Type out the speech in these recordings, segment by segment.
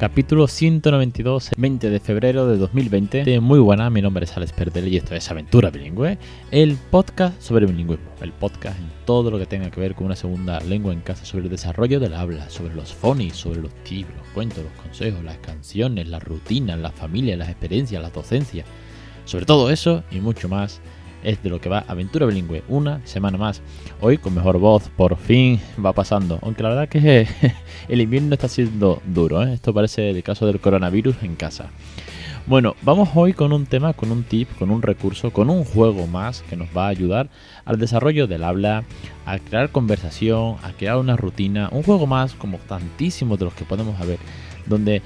Capítulo 192, 20 de febrero de 2020. Muy buena, mi nombre es Alex Perdel y esto es Aventura Bilingüe, el podcast sobre bilingüismo, el podcast en todo lo que tenga que ver con una segunda lengua en casa, sobre el desarrollo del habla, sobre los phonies, sobre los tips, los cuentos, los consejos, las canciones, las rutinas, las familias, las experiencias, las docencias, sobre todo eso y mucho más es de lo que va Aventura Bilingüe, una semana más. Hoy con mejor voz, por fin va pasando. Aunque la verdad que el invierno está siendo duro, ¿eh? esto parece el caso del coronavirus en casa. Bueno, vamos hoy con un tema, con un tip, con un recurso, con un juego más que nos va a ayudar al desarrollo del habla, a crear conversación, a crear una rutina, un juego más como tantísimos de los que podemos ver, donde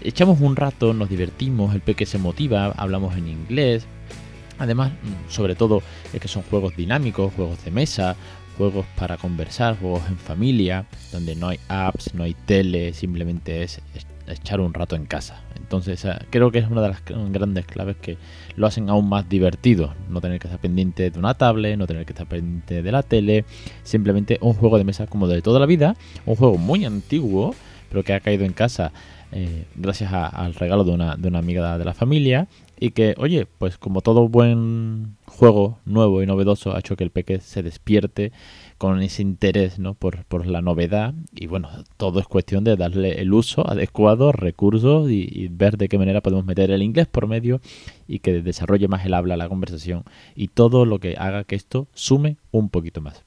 echamos un rato, nos divertimos, el peque se motiva, hablamos en inglés, Además, mm, sobre todo, es que son juegos dinámicos, juegos de mesa, juegos para conversar, juegos en familia, donde no hay apps, no hay tele, simplemente es echar un rato en casa. Entonces, creo que es una de las grandes claves que lo hacen aún más divertido. No tener que estar pendiente de una tablet, no tener que estar pendiente de la tele, simplemente un juego de mesa como de toda la vida, un juego muy antiguo, pero que ha caído en casa eh, gracias al regalo de una, de una amiga de la familia y que, oye, pues como todo buen juego nuevo y novedoso ha hecho que el peque se despierte con ese interés ¿no? por, por la novedad y bueno, todo es cuestión de darle el uso adecuado, recursos y, y, ver de qué manera podemos meter el inglés por medio y que desarrolle más el habla, la conversación y todo lo que haga que esto sume un poquito más.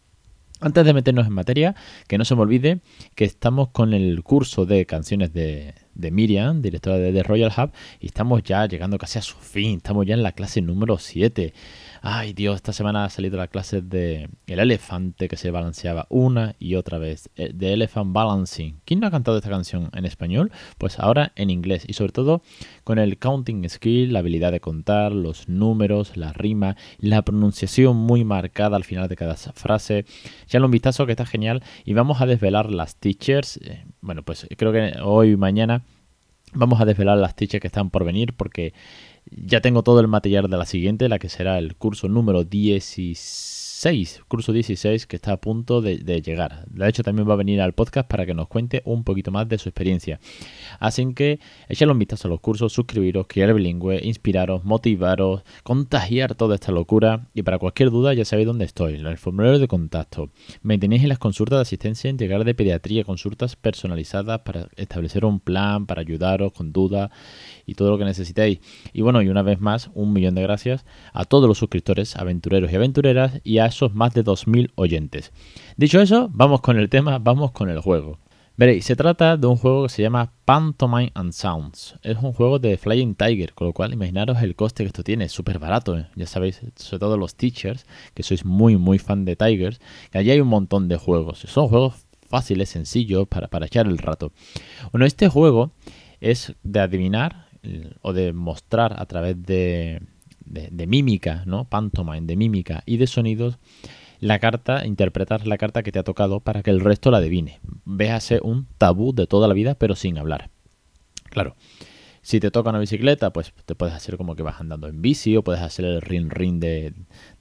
Antes de meternos en materia, que no se me olvide que estamos con el curso de canciones de, de Miriam, directora de The Royal Hub, y estamos ya llegando casi a su fin, estamos ya en la clase número 7. Ay Dios, esta semana ha salido la clase de El elefante que se balanceaba una y otra vez, eh, The Elephant Balancing. ¿Quién no ha cantado esta canción en español? Pues ahora en inglés y sobre todo con el counting skill, la habilidad de contar, los números, la rima, la pronunciación muy marcada al final de cada frase. Ya un vistazo que está genial y vamos a desvelar las teachers. Eh, bueno, pues creo que hoy y mañana Vamos a desvelar las teachers que están por venir porque ya tengo todo el material de la siguiente, la que será el curso número 16 curso 16, que está a punto de, llegar. De hecho, también va a venir al podcast para que nos cuente un poquito más de su experiencia. Así que echadle un vistazo a los cursos, suscribiros, criar bilingüe, inspiraros, motivaros, contagiar toda esta locura. Y para cualquier duda, ya sabéis dónde estoy, en el formulario de contacto. Me tenéis en las consultas de asistencia integral de pediatría, consultas personalizadas para establecer un plan, para ayudaros con dudas y todo lo que necesitéis. Y bueno, y una vez más, un millón de gracias a todos los suscriptores, aventureros y aventureras y a más de 2.000 oyentes. Dicho eso, vamos con el tema, vamos con el juego. Veréis, se trata de un juego que se llama Pantomime and Sounds. Es un juego de Flying Tiger, con lo cual imaginaros el coste que esto tiene, es súper barato. ¿eh? Ya sabéis, sobre todo los teachers, que sois muy, muy fan de Tigers, que allí hay un montón de juegos. Son juegos fáciles, sencillos, para, para echar el rato. Bueno, este juego es de adivinar o de mostrar a través de, de, mímica, ¿no? Pantomime, de mímica y de sonidos, la carta, interpretar la carta que te ha tocado para que el resto la adivine. Véase un tabú de toda la vida, pero sin hablar. Claro. Si te toca una bicicleta, pues te puedes hacer como que vas andando en bici, o puedes hacer el ring ring de,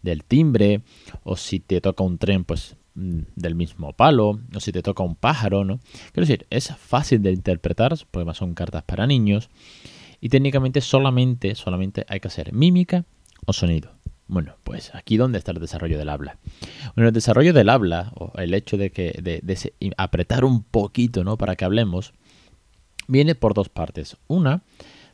del timbre, o si te toca un tren, pues mm, del mismo palo, o si te toca un pájaro, ¿no? Quiero decir, es fácil de interpretar, porque son cartas para niños, y técnicamente solamente, solamente hay que hacer mímica o sonido. Bueno, pues aquí donde está el desarrollo del habla. Bueno, el desarrollo del habla, o el hecho de que de, apretar un poquito, ¿no? Para que hablemos, viene por dos partes. Una,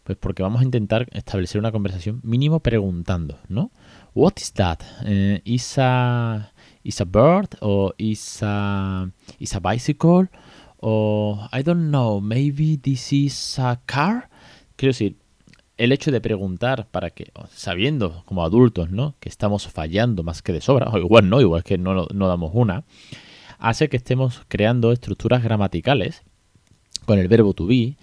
pues porque vamos a intentar establecer una conversación mínimo preguntando, ¿no? What is that? Eh, is a is a bird o is is a bicycle o I don't know, maybe this is a car? Quiero decir, el hecho de preguntar para que, sabiendo como adultos, ¿no? Que estamos fallando más que de sobra, o igual no, igual que no, no damos una, hace que estemos creando estructuras gramaticales con el verbo to be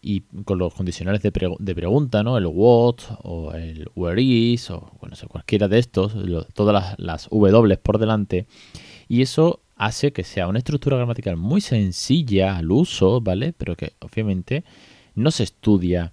y con los condicionales de, de pregunta, ¿no? El what o el where is o bueno, cualquiera de estos, todas las, las W por delante. Y eso hace que sea una estructura gramatical muy sencilla al uso, ¿vale? Pero que obviamente no se estudia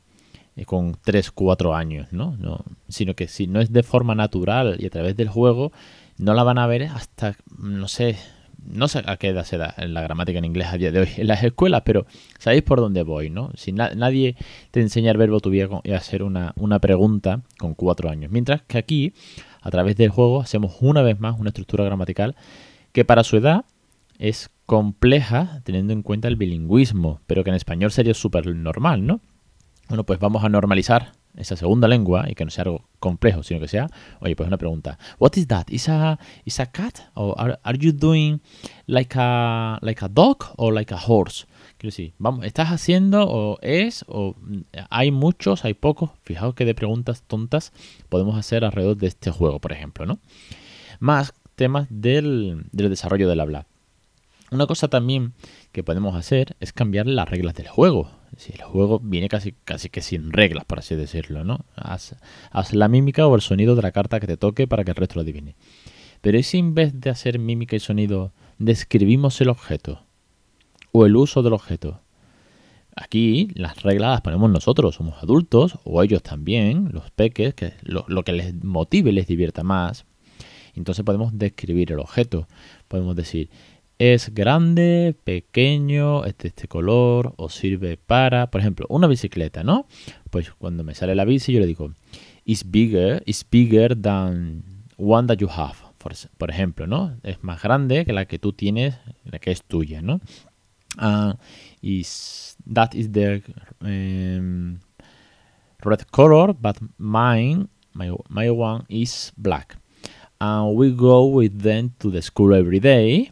eh, con 3, 4 años, ¿no? ¿no? Sino que si no es de forma natural y a través del juego, no la van a ver hasta, no sé, no sé a qué edad se da la gramática en inglés a día de hoy en las escuelas, pero sabéis por dónde voy, ¿no? Si nadie te enseña el verbo be y hacer una, una pregunta con cuatro años. Mientras que aquí, a través del juego, hacemos una vez más una estructura gramatical que para su edad es compleja teniendo en cuenta el bilingüismo, pero que en español sería súper normal, ¿no? Bueno, pues vamos a normalizar esa segunda lengua y que no sea algo complejo, sino que sea, oye, pues una pregunta. What is that? Is a is a cat or are, you doing like a like a dog or like a horse? Quiero decir, vamos, estás haciendo o es o hay muchos, hay pocos. Fijaos que de preguntas tontas podemos hacer alrededor de este juego, por ejemplo, ¿no? Más temas del, del desarrollo del habla. Una cosa también que podemos hacer es cambiar las reglas del juego. Si el juego viene casi, casi que sin reglas, por así decirlo, ¿no? Haz, la mímica o el sonido de la carta que te toque para que el resto lo adivine. Pero si en vez de hacer mímica y sonido, describimos el objeto o el uso del objeto? Aquí las reglas las ponemos nosotros, somos adultos, o ellos también, los peques, que lo, lo que les motive, les divierta más. Entonces podemos describir el objeto. Podemos decir, es grande, pequeño, es de este color o sirve para, por ejemplo, una bicicleta, ¿no? Pues cuando me sale la bici yo le digo, is bigger, is bigger than one that you have, por, ejemplo, ¿no? Es más grande que la que tú tienes, la que es tuya, ¿no? Uh, is that is the um, red color, but mine, my, my one is black. And we go with them to the school every day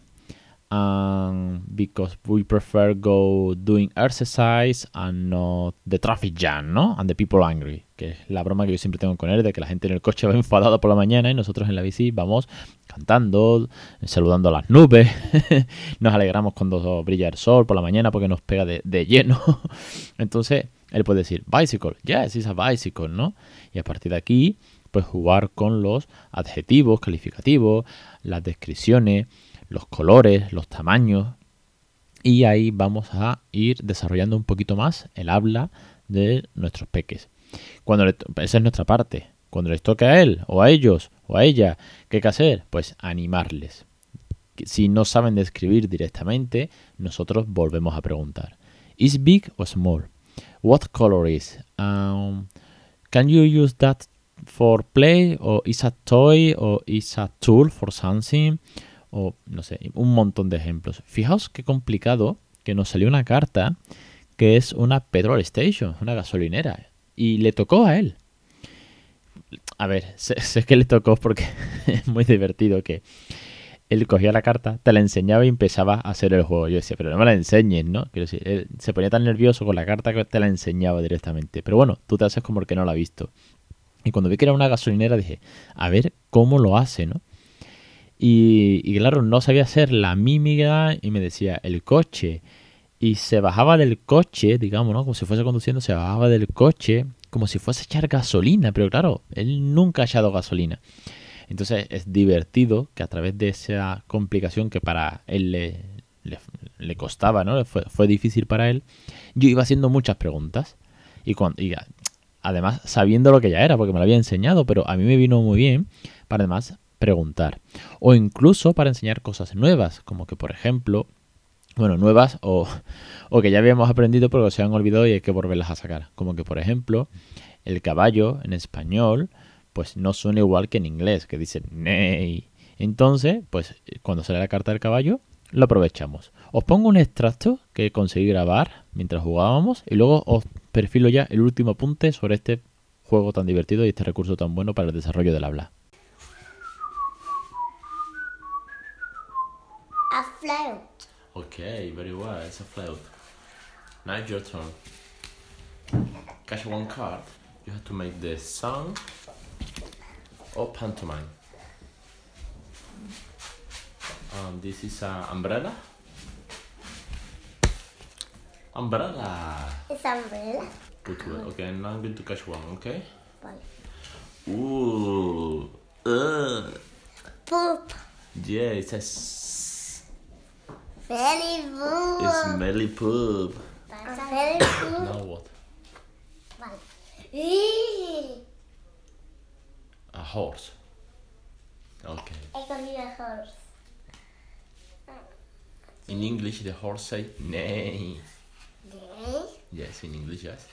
because we prefer go doing exercise and not the traffic jam, ¿no? And the people angry, que es la broma que yo siempre tengo con él de que la gente en el coche va enfadada por la mañana y nosotros en la bici vamos cantando, saludando a las nubes, nos alegramos cuando brilla el sol por la mañana porque nos pega de, de lleno. Entonces, él puede decir, bicycle, yes, it's a bicycle, ¿no? Y a partir de aquí, pues jugar con los adjetivos, calificativos, las descripciones, los colores, los tamaños. Y ahí vamos a ir desarrollando un poquito más el habla de nuestros peques. Cuando esa es nuestra parte. Cuando les toque a él, o a ellos, o a ella, ¿qué hay que hacer? Pues animarles. Si no saben describir directamente, nosotros volvemos a preguntar. ¿Is big or small? What color is? Um, can you use that for play? Or is a toy? Or is a tool for something? O no sé, un montón de ejemplos. Fijaos qué complicado que nos salió una carta que es una petrol station, una gasolinera, y le tocó a él. A ver, sé, que le tocó porque es muy divertido que él cogía la carta, te la enseñaba y empezaba a hacer el juego. Yo decía, pero no me la enseñes, ¿no? Quiero decir, él se ponía tan nervioso con la carta que te la enseñaba directamente. Pero bueno, tú te haces como el que no la ha visto. Y cuando vi que era una gasolinera dije, a ver cómo lo hace, ¿no? Y, claro, no sabía hacer la mímica y me decía el coche. Y se bajaba del coche, digamos, ¿no? Como si fuese conduciendo, se bajaba del coche como si fuese a echar gasolina. Pero claro, él nunca ha echado gasolina. Entonces es divertido que a través de esa complicación que para él le, le, costaba, ¿no? Fue, fue, difícil para él, yo iba haciendo muchas preguntas. Y, cuando, además sabiendo lo que ya era, porque me lo había enseñado, pero a mí me vino muy bien para además preguntar. O incluso para enseñar cosas nuevas, como que por ejemplo, bueno, nuevas o, o que ya habíamos aprendido pero se han olvidado y hay que volverlas a sacar. Como que por ejemplo, el caballo en español pues no suena igual que en inglés, que dice ney. Entonces, pues cuando sale la carta del caballo, lo aprovechamos. Os pongo un extracto que conseguí grabar mientras jugábamos y luego os perfilo ya el último apunte sobre este juego tan divertido y este recurso tan bueno para el desarrollo del habla. Float. Okay, very well. It's a float. Now it's your turn. Catch one card. You have to make the song or pantomime. Um, this is an umbrella. Umbrella. It's umbrella. Good word. Okay, now I'm going to catch one. Okay. One. Ooh. Uh. Poop. Yeah, it says Smelly poop. Smelly poop. Smelly poop. Now what? I A horse. Okay. he cogido horse. In English, the horse say neigh. ¿De? Yes, in English, yes.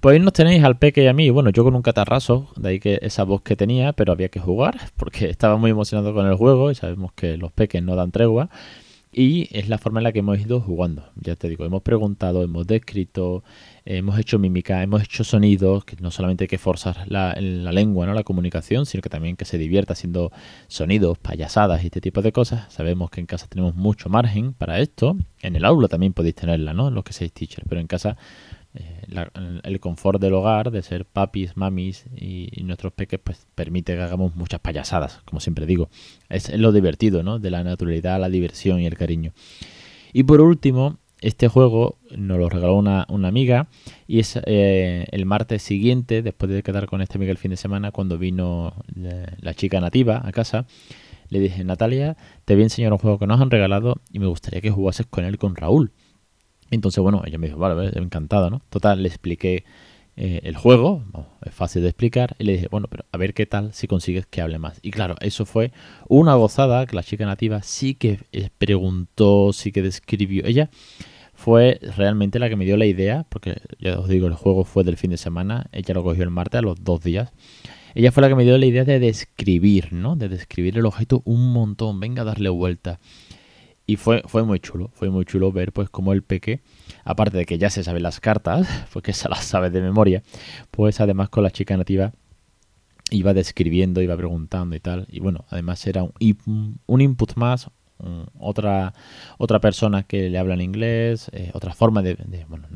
Pues ahí nos tenéis al Peque y a mí. Bueno, yo con un catarrazo, de ahí que esa voz que tenía, pero había que jugar porque estaba muy emocionado con el juego y sabemos que los peques no dan tregua. Y es la forma en la que hemos ido jugando. Ya te digo, hemos preguntado, hemos descrito, hemos hecho mímica, hemos hecho sonidos, que no solamente hay que forzar la, la lengua, ¿no? la comunicación, sino que también que se divierta haciendo sonidos, payasadas y este tipo de cosas. Sabemos que en casa tenemos mucho margen para esto. En el aula también podéis tenerla, ¿no? Los que seáis teachers, pero en casa la- el confort del hogar, de ser papis, mamis y, nuestros peques, pues permite que hagamos muchas payasadas, como siempre digo. Es lo divertido, ¿no? De la naturalidad, la diversión y el cariño. Y por último, este juego nos lo regaló una, amiga y es eh, el martes siguiente, después de quedar con esta amiga el fin de semana, cuando vino la chica nativa a casa, le dije, Natalia, te voy a enseñar un juego que nos han regalado y me gustaría que jugases con él con Raúl. Entonces, bueno, ella me dijo, vale, encantada, ¿no? Total, le expliqué eh, el juego, es fácil de explicar, y le dije, bueno, pero a ver qué tal si consigues que hable más. Y claro, eso fue una gozada, que la chica nativa sí que eh, preguntó, sí que describió. Ella fue realmente la que me dio la idea, porque ya os digo, el juego fue del fin de semana, ella lo cogió el martes a los dos días. Ella fue la que me dio la idea de describir, ¿no? De describir el objeto un montón, venga a darle vuelta. Y fue, fue muy chulo, fue muy chulo ver pues cómo el peque, aparte de que ya se sabe las cartas, porque se las sabe de memoria, pues además con la chica nativa iba describiendo, iba preguntando y tal. Y bueno, además era un, un input más, otra, otra persona que le habla en inglés, eh, otra forma de, de, bueno,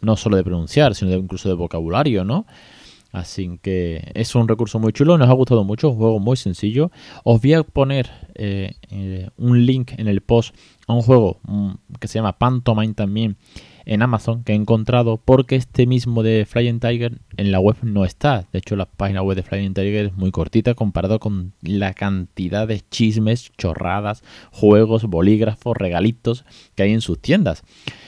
no solo de pronunciar, sino de, incluso de vocabulario, ¿no? Así que es un recurso muy chulo, nos ha gustado mucho, un juego muy sencillo. Os voy a poner eh, eh, un link en el post a un juego mm, que se llama Pantomime también en Amazon que he encontrado porque este mismo de Flying Tiger en la web no está. De hecho, la página web de Flying Tiger es muy cortita comparado con la cantidad de chismes, chorradas, juegos, bolígrafos, regalitos que hay en sus tiendas.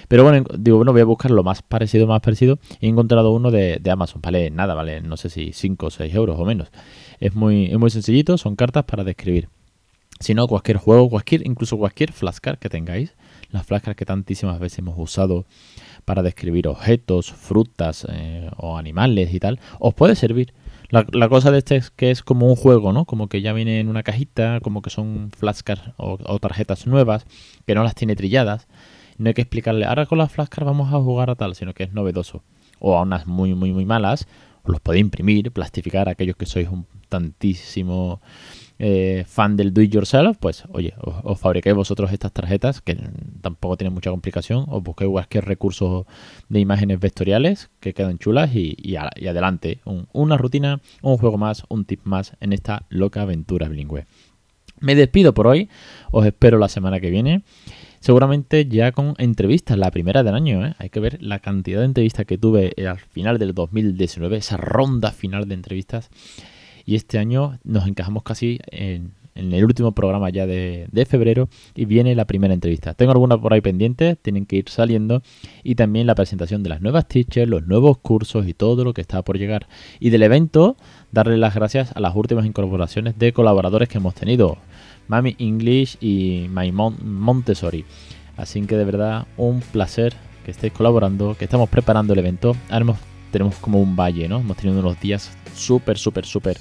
Pero bueno, en- digo, bueno, voy a buscar lo más parecido, más parecido. He encontrado uno de, de Amazon. Vale, nada, vale, no sé si 5 o 6 euros o menos. Es muy, es muy sencillito, son cartas para describir. Si no, cualquier juego, cualquier, incluso cualquier flashcard que tengáis, las flashcards que tantísimas veces hemos usado para describir objetos, frutas eh, o animales y tal, os puede servir. La, cosa de este es que es como un juego, ¿no? Como que ya viene en una cajita, como que son flashcards o, o tarjetas nuevas, que no las tiene trilladas. No hay que explicarle, ahora con las flashcards vamos a jugar a tal, sino que es novedoso. O a unas muy, muy, muy malas, los podéis imprimir, plastificar, aquellos que sois un tantísimo eh, fan del do it yourself, pues oye, os, os fabriquéis vosotros estas tarjetas que tampoco tienen mucha complicación, os busquéis cualquier recurso de imágenes vectoriales que quedan chulas y, y adelante. Un- una rutina, un juego más, un tip más en esta loca aventura bilingüe. Me despido por hoy, os espero la semana que viene. Seguramente ya con entrevistas, la primera del año. ¿eh? Hay que ver la cantidad de entrevistas que tuve al final del 2019, esa ronda final de entrevistas. Y este año nos encajamos casi en, en el último programa ya de, de febrero y viene la primera entrevista. Tengo alguna por ahí pendiente, tienen que ir saliendo. Y también la presentación de las nuevas teachers, los nuevos cursos y todo lo que está por llegar. Y del evento, darle las gracias a las últimas incorporaciones de colaboradores que hemos tenido. Mami English y My Mon- Montessori. Así que de verdad un placer que estéis colaborando, que estamos preparando el evento. Ahora tenemos como un valle, ¿no? Hemos tenido unos días súper, súper, súper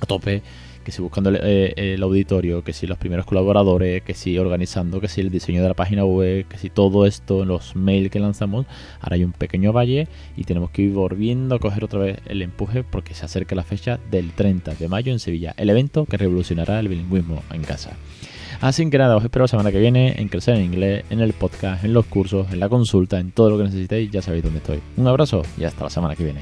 a tope. Que si buscando el, eh, el auditorio, que si los primeros colaboradores, que si organizando, que si el diseño de la página web, que si todo esto, los mails que lanzamos. Ahora hay un pequeño valle y tenemos que ir volviendo a coger otra vez el empuje porque se acerca la fecha del 30 de mayo en Sevilla, el evento que revolucionará el bilingüismo en casa. Así que nada, os espero la semana que viene en Crecer en Inglés, en el podcast, en los cursos, en la consulta, en todo lo que necesitéis, ya sabéis dónde estoy. Un abrazo y hasta la semana que viene.